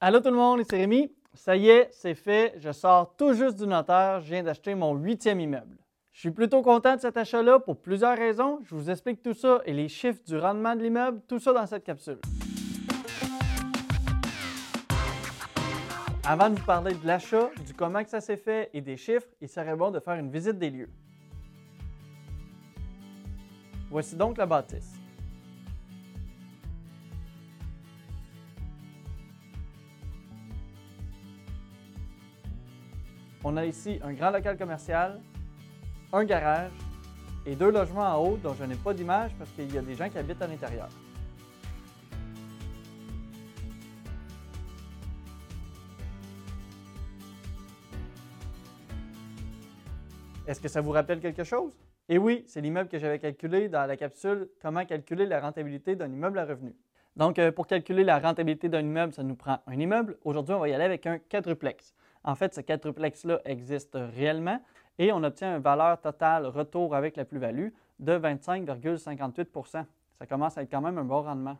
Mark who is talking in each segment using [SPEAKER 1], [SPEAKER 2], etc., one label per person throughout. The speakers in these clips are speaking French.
[SPEAKER 1] Allô tout le monde, c'est Rémi. Ça y est, c'est fait. Je sors tout juste du notaire. Je viens d'acheter mon huitième immeuble. Je suis plutôt content de cet achat-là pour plusieurs raisons. Je vous explique tout ça et les chiffres du rendement de l'immeuble, tout ça dans cette capsule. Avant de vous parler de l'achat, du comment que ça s'est fait et des chiffres, il serait bon de faire une visite des lieux. Voici donc la bâtisse. On a ici un grand local commercial, un garage et deux logements en haut dont je n'ai pas d'image parce qu'il y a des gens qui habitent à l'intérieur. Est-ce que ça vous rappelle quelque chose? Et oui, c'est l'immeuble que j'avais calculé dans la capsule Comment calculer la rentabilité d'un immeuble à revenu. Donc, euh, pour calculer la rentabilité d'un immeuble, ça nous prend un immeuble. Aujourd'hui, on va y aller avec un quadruplex. En fait, ce quadruplex-là existe réellement et on obtient une valeur totale retour avec la plus-value de 25,58% Ça commence à être quand même un bon rendement.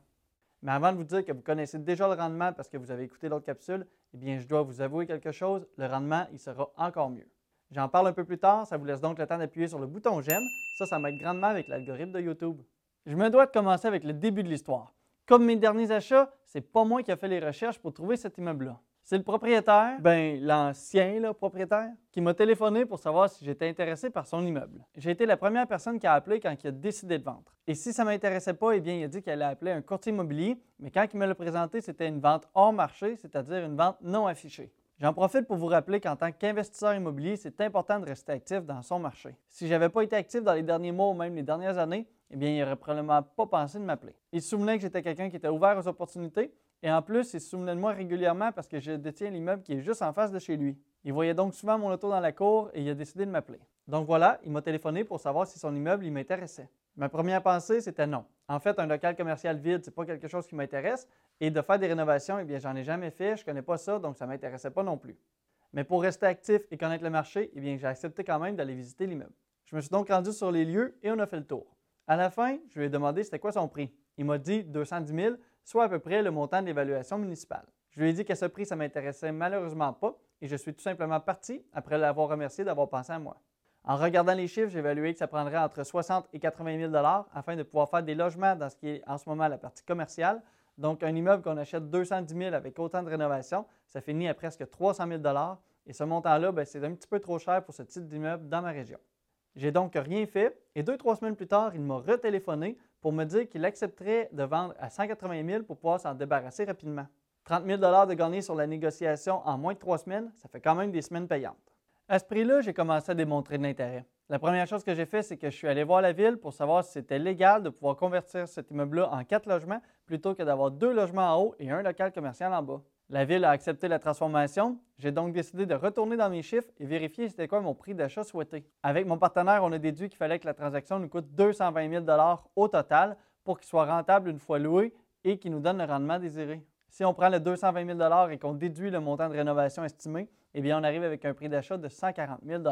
[SPEAKER 1] Mais avant de vous dire que vous connaissez déjà le rendement parce que vous avez écouté l'autre capsule, eh bien, je dois vous avouer quelque chose, le rendement, il sera encore mieux. J'en parle un peu plus tard, ça vous laisse donc le temps d'appuyer sur le bouton j'aime. Ça, ça m'aide grandement avec l'algorithme de YouTube. Je me dois de commencer avec le début de l'histoire. Comme mes derniers achats, c'est pas moi qui a fait les recherches pour trouver cet immeuble-là. C'est le propriétaire, ben l'ancien propriétaire, qui m'a téléphoné pour savoir si j'étais intéressé par son immeuble. J'ai été la première personne qui a appelé quand il a décidé de vendre. Et si ça ne m'intéressait pas, eh bien, il a dit qu'il allait appeler un courtier immobilier, mais quand il me l'a présenté, c'était une vente hors marché, c'est-à-dire une vente non affichée. J'en profite pour vous rappeler qu'en tant qu'investisseur immobilier, c'est important de rester actif dans son marché. Si je n'avais pas été actif dans les derniers mois ou même les dernières années, eh bien, il n'aurait probablement pas pensé de m'appeler. Il se souvenait que j'étais quelqu'un qui était ouvert aux opportunités et en plus, il se souvenait de moi régulièrement parce que je détiens l'immeuble qui est juste en face de chez lui. Il voyait donc souvent mon auto dans la cour et il a décidé de m'appeler. Donc voilà, il m'a téléphoné pour savoir si son immeuble m'intéressait. Ma première pensée, c'était non. En fait, un local commercial vide, c'est pas quelque chose qui m'intéresse. Et de faire des rénovations, eh bien, j'en ai jamais fait, je connais pas ça, donc ça m'intéressait pas non plus. Mais pour rester actif et connaître le marché, eh bien, j'ai accepté quand même d'aller visiter l'immeuble. Je me suis donc rendu sur les lieux et on a fait le tour. À la fin, je lui ai demandé c'était quoi son prix. Il m'a dit 210 000, soit à peu près le montant de l'évaluation municipale. Je lui ai dit qu'à ce prix, ça m'intéressait malheureusement pas et je suis tout simplement parti après l'avoir remercié d'avoir pensé à moi. En regardant les chiffres, j'ai évalué que ça prendrait entre 60 et 80 000 afin de pouvoir faire des logements dans ce qui est en ce moment la partie commerciale. Donc, un immeuble qu'on achète 210 000 avec autant de rénovation, ça finit à presque 300 000 Et ce montant-là, ben, c'est un petit peu trop cher pour ce type d'immeuble dans ma région. J'ai donc rien fait et deux, trois semaines plus tard, il m'a retéléphoné pour me dire qu'il accepterait de vendre à 180 000 pour pouvoir s'en débarrasser rapidement. 30 000 de gagner sur la négociation en moins de trois semaines, ça fait quand même des semaines payantes. À ce prix-là, j'ai commencé à démontrer de l'intérêt. La première chose que j'ai fait, c'est que je suis allé voir la ville pour savoir si c'était légal de pouvoir convertir cet immeuble-là en quatre logements plutôt que d'avoir deux logements en haut et un local commercial en bas. La ville a accepté la transformation. J'ai donc décidé de retourner dans mes chiffres et vérifier c'était quoi mon prix d'achat souhaité. Avec mon partenaire, on a déduit qu'il fallait que la transaction nous coûte 220 000 au total pour qu'il soit rentable une fois loué et qu'il nous donne le rendement désiré. Si on prend le 220 000 et qu'on déduit le montant de rénovation estimé, eh bien, on arrive avec un prix d'achat de 140 000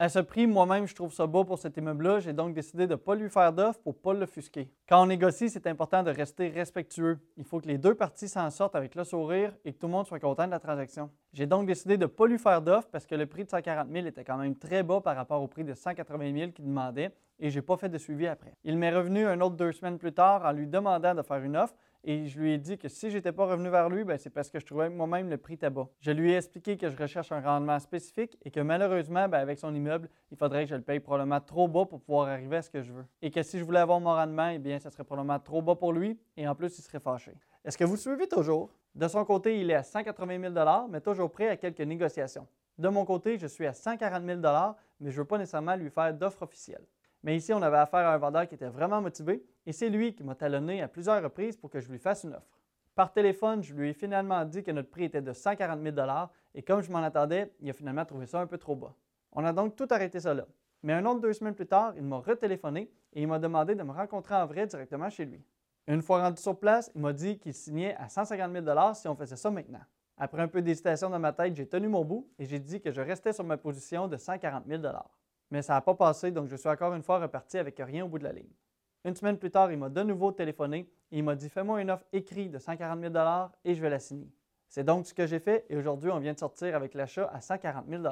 [SPEAKER 1] à ce prix, moi-même, je trouve ça beau pour cet immeuble-là. J'ai donc décidé de ne pas lui faire d'offre pour ne pas l'offusquer. Quand on négocie, c'est important de rester respectueux. Il faut que les deux parties s'en sortent avec le sourire et que tout le monde soit content de la transaction. J'ai donc décidé de ne pas lui faire d'offre parce que le prix de 140 000 était quand même très bas par rapport au prix de 180 000 qu'il demandait et je n'ai pas fait de suivi après. Il m'est revenu un autre deux semaines plus tard en lui demandant de faire une offre et je lui ai dit que si je n'étais pas revenu vers lui, ben, c'est parce que je trouvais moi-même le prix tabac. Je lui ai expliqué que je recherche un rendement spécifique et que malheureusement, ben, avec son immeuble, il faudrait que je le paye probablement trop bas pour pouvoir arriver à ce que je veux. Et que si je voulais avoir mon rendement, eh bien, ça serait probablement trop bas pour lui et en plus, il serait fâché. Est-ce que vous suivez toujours? De son côté, il est à 180 000 mais toujours prêt à quelques négociations. De mon côté, je suis à 140 000 mais je ne veux pas nécessairement lui faire d'offre officielle. Mais ici, on avait affaire à un vendeur qui était vraiment motivé et c'est lui qui m'a talonné à plusieurs reprises pour que je lui fasse une offre. Par téléphone, je lui ai finalement dit que notre prix était de 140 000 et comme je m'en attendais, il a finalement trouvé ça un peu trop bas. On a donc tout arrêté ça là. Mais un autre deux semaines plus tard, il m'a retéléphoné et il m'a demandé de me rencontrer en vrai directement chez lui. Une fois rendu sur place, il m'a dit qu'il signait à 150 000 si on faisait ça maintenant. Après un peu d'hésitation dans ma tête, j'ai tenu mon bout et j'ai dit que je restais sur ma position de 140 000 mais ça n'a pas passé, donc je suis encore une fois reparti avec rien au bout de la ligne. Une semaine plus tard, il m'a de nouveau téléphoné et il m'a dit Fais-moi une offre écrite de 140 000 et je vais la signer. C'est donc ce que j'ai fait et aujourd'hui, on vient de sortir avec l'achat à 140 000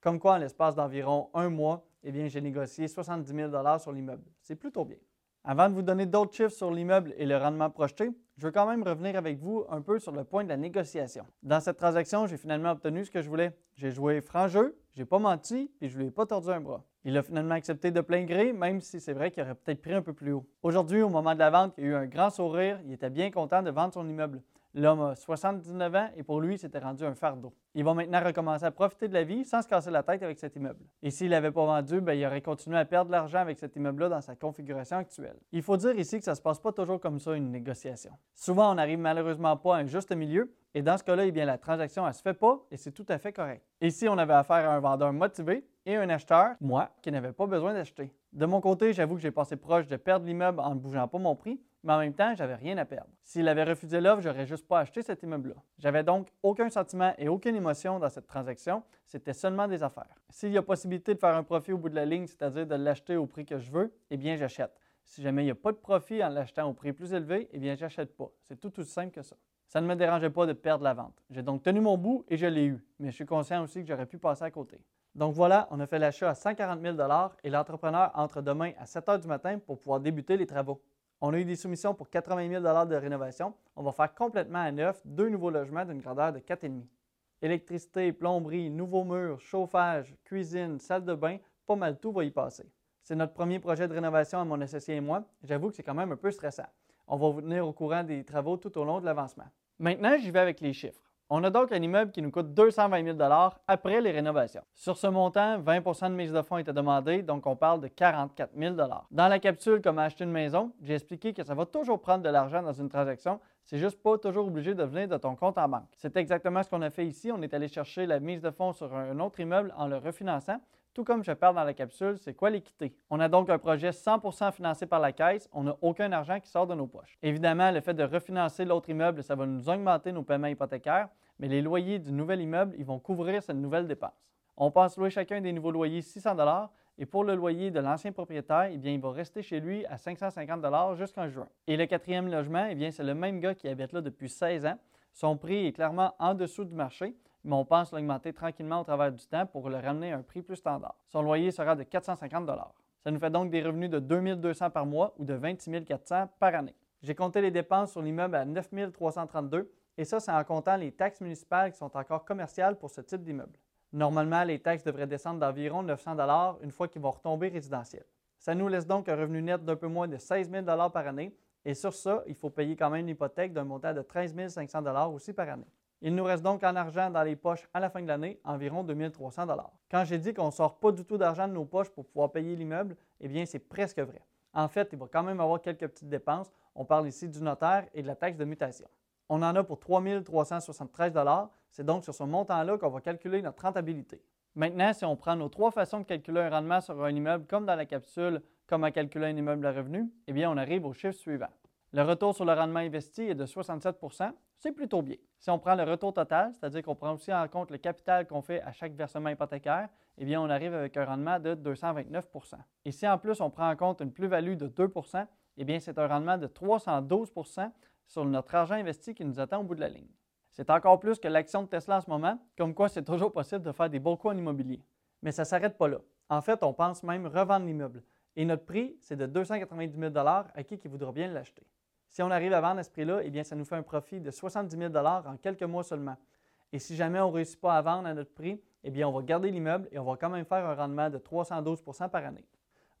[SPEAKER 1] Comme quoi, en l'espace d'environ un mois, eh bien, j'ai négocié 70 000 sur l'immeuble. C'est plutôt bien. Avant de vous donner d'autres chiffres sur l'immeuble et le rendement projeté, je veux quand même revenir avec vous un peu sur le point de la négociation. Dans cette transaction, j'ai finalement obtenu ce que je voulais. J'ai joué franc jeu, j'ai pas menti et je lui ai pas tordu un bras. Il a finalement accepté de plein gré, même si c'est vrai qu'il aurait peut-être pris un peu plus haut. Aujourd'hui, au moment de la vente, il a eu un grand sourire, il était bien content de vendre son immeuble. L'homme a 79 ans et pour lui, c'était rendu un fardeau. Il va maintenant recommencer à profiter de la vie sans se casser la tête avec cet immeuble. Et s'il n'avait pas vendu, ben, il aurait continué à perdre de l'argent avec cet immeuble-là dans sa configuration actuelle. Il faut dire ici que ça ne se passe pas toujours comme ça, une négociation. Souvent, on n'arrive malheureusement pas à un juste milieu et dans ce cas-là, eh bien, la transaction, ne se fait pas et c'est tout à fait correct. Ici, on avait affaire à un vendeur motivé et un acheteur, moi, qui n'avait pas besoin d'acheter. De mon côté, j'avoue que j'ai passé proche de perdre l'immeuble en ne bougeant pas mon prix, mais en même temps, j'avais rien à perdre. S'il avait refusé l'offre, j'aurais juste pas acheté cet immeuble-là. J'avais donc aucun sentiment et aucune émotion dans cette transaction, c'était seulement des affaires. S'il y a possibilité de faire un profit au bout de la ligne, c'est-à-dire de l'acheter au prix que je veux, eh bien j'achète. Si jamais il n'y a pas de profit en l'achetant au prix plus élevé, eh bien j'achète pas. C'est tout aussi simple que ça. Ça ne me dérangeait pas de perdre la vente. J'ai donc tenu mon bout et je l'ai eu, mais je suis conscient aussi que j'aurais pu passer à côté. Donc voilà, on a fait l'achat à 140 000 et l'entrepreneur entre demain à 7 heures du matin pour pouvoir débuter les travaux. On a eu des soumissions pour 80 000 de rénovation. On va faire complètement à neuf deux nouveaux logements d'une grandeur de 4,5. Électricité, plomberie, nouveaux murs, chauffage, cuisine, salle de bain, pas mal tout va y passer. C'est notre premier projet de rénovation à mon associé et moi. J'avoue que c'est quand même un peu stressant. On va vous tenir au courant des travaux tout au long de l'avancement. Maintenant, j'y vais avec les chiffres. On a donc un immeuble qui nous coûte 220 000 après les rénovations. Sur ce montant, 20% de mise de fonds était demandée, donc on parle de 44 000 Dans la capsule Comment acheter une maison, j'ai expliqué que ça va toujours prendre de l'argent dans une transaction, c'est juste pas toujours obligé de venir de ton compte en banque. C'est exactement ce qu'on a fait ici. On est allé chercher la mise de fonds sur un autre immeuble en le refinançant. Tout comme je parle dans la capsule, c'est quoi l'équité? On a donc un projet 100% financé par la caisse, on n'a aucun argent qui sort de nos poches. Évidemment, le fait de refinancer l'autre immeuble, ça va nous augmenter nos paiements hypothécaires, mais les loyers du nouvel immeuble, ils vont couvrir cette nouvelle dépense. On pense louer chacun des nouveaux loyers 600 et pour le loyer de l'ancien propriétaire, eh bien, il va rester chez lui à 550 jusqu'en juin. Et le quatrième logement, eh bien, c'est le même gars qui habite là depuis 16 ans. Son prix est clairement en dessous du marché, mais on pense l'augmenter tranquillement au travers du temps pour le ramener à un prix plus standard. Son loyer sera de 450 Ça nous fait donc des revenus de 2200 par mois ou de 26 400 par année. J'ai compté les dépenses sur l'immeuble à 9 332 et ça, c'est en comptant les taxes municipales qui sont encore commerciales pour ce type d'immeuble. Normalement, les taxes devraient descendre d'environ 900 une fois qu'ils vont retomber résidentiels. Ça nous laisse donc un revenu net d'un peu moins de 16 000 par année et sur ça, il faut payer quand même une hypothèque d'un montant de 13 500 aussi par année. Il nous reste donc en argent dans les poches à la fin de l'année environ 2300 Quand j'ai dit qu'on ne sort pas du tout d'argent de nos poches pour pouvoir payer l'immeuble, eh bien c'est presque vrai. En fait, il va quand même avoir quelques petites dépenses. On parle ici du notaire et de la taxe de mutation. On en a pour 3 373 C'est donc sur ce montant-là qu'on va calculer notre rentabilité. Maintenant, si on prend nos trois façons de calculer un rendement sur un immeuble, comme dans la capsule Comment calculer un immeuble à revenu, eh bien, on arrive au chiffre suivant. Le retour sur le rendement investi est de 67% c'est plutôt bien. Si on prend le retour total, c'est-à-dire qu'on prend aussi en compte le capital qu'on fait à chaque versement hypothécaire, eh bien, on arrive avec un rendement de 229% Et si en plus on prend en compte une plus-value de 2% eh bien, c'est un rendement de 312% sur notre argent investi qui nous attend au bout de la ligne. C'est encore plus que l'action de Tesla en ce moment, comme quoi c'est toujours possible de faire des beaux coups en immobilier. Mais ça ne s'arrête pas là. En fait, on pense même revendre l'immeuble. Et notre prix, c'est de 290 000 à qui qui voudra bien l'acheter. Si on arrive à vendre à ce prix-là, eh bien, ça nous fait un profit de 70 000 en quelques mois seulement. Et si jamais on ne réussit pas à vendre à notre prix, eh bien, on va garder l'immeuble et on va quand même faire un rendement de 312% par année.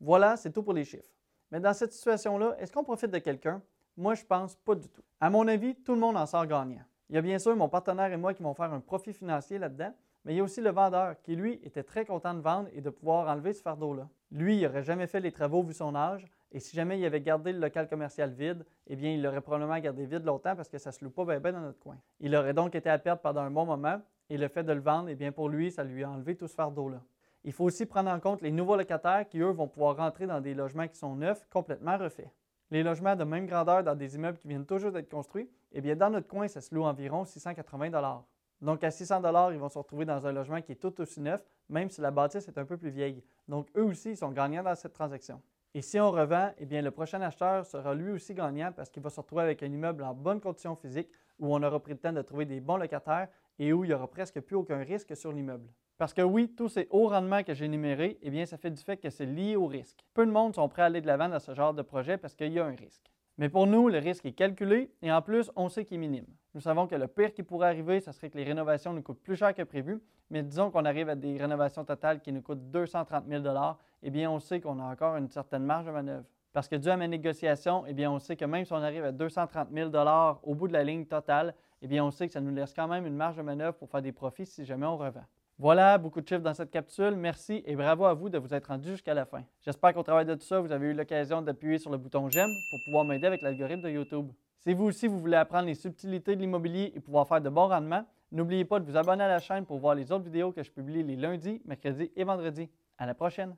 [SPEAKER 1] Voilà, c'est tout pour les chiffres. Mais dans cette situation-là, est-ce qu'on profite de quelqu'un? Moi, je pense pas du tout. À mon avis, tout le monde en sort gagnant. Il y a bien sûr mon partenaire et moi qui vont faire un profit financier là-dedans, mais il y a aussi le vendeur qui, lui, était très content de vendre et de pouvoir enlever ce fardeau-là. Lui, il n'aurait jamais fait les travaux vu son âge, et si jamais il avait gardé le local commercial vide, eh bien, il l'aurait probablement gardé vide longtemps parce que ça ne se loue pas bien, dans notre coin. Il aurait donc été à perdre pendant un bon moment, et le fait de le vendre, eh bien, pour lui, ça lui a enlevé tout ce fardeau-là. Il faut aussi prendre en compte les nouveaux locataires qui, eux, vont pouvoir rentrer dans des logements qui sont neufs, complètement refaits. Les logements de même grandeur dans des immeubles qui viennent toujours d'être construits, eh bien, dans notre coin, ça se loue environ 680 Donc, à 600 ils vont se retrouver dans un logement qui est tout aussi neuf, même si la bâtisse est un peu plus vieille. Donc, eux aussi, ils sont gagnants dans cette transaction. Et si on revend, eh bien, le prochain acheteur sera lui aussi gagnant parce qu'il va se retrouver avec un immeuble en bonne condition physique, où on aura pris le temps de trouver des bons locataires et où il n'y aura presque plus aucun risque sur l'immeuble. Parce que oui, tous ces hauts rendements que j'ai énumérés, eh bien, ça fait du fait que c'est lié au risque. Peu de monde sont prêts à aller de l'avant dans ce genre de projet parce qu'il y a un risque. Mais pour nous, le risque est calculé et en plus, on sait qu'il est minime. Nous savons que le pire qui pourrait arriver, ce serait que les rénovations nous coûtent plus cher que prévu, mais disons qu'on arrive à des rénovations totales qui nous coûtent 230 000 eh bien, on sait qu'on a encore une certaine marge de manœuvre. Parce que dû à mes négociations, eh bien, on sait que même si on arrive à 230 000 au bout de la ligne totale, eh bien, on sait que ça nous laisse quand même une marge de manœuvre pour faire des profits si jamais on revend. Voilà, beaucoup de chiffres dans cette capsule. Merci et bravo à vous de vous être rendu jusqu'à la fin. J'espère qu'au travers de tout ça, vous avez eu l'occasion d'appuyer sur le bouton j'aime pour pouvoir m'aider avec l'algorithme de YouTube. Si vous aussi vous voulez apprendre les subtilités de l'immobilier et pouvoir faire de bons rendements, n'oubliez pas de vous abonner à la chaîne pour voir les autres vidéos que je publie les lundis, mercredis et vendredis. À la prochaine!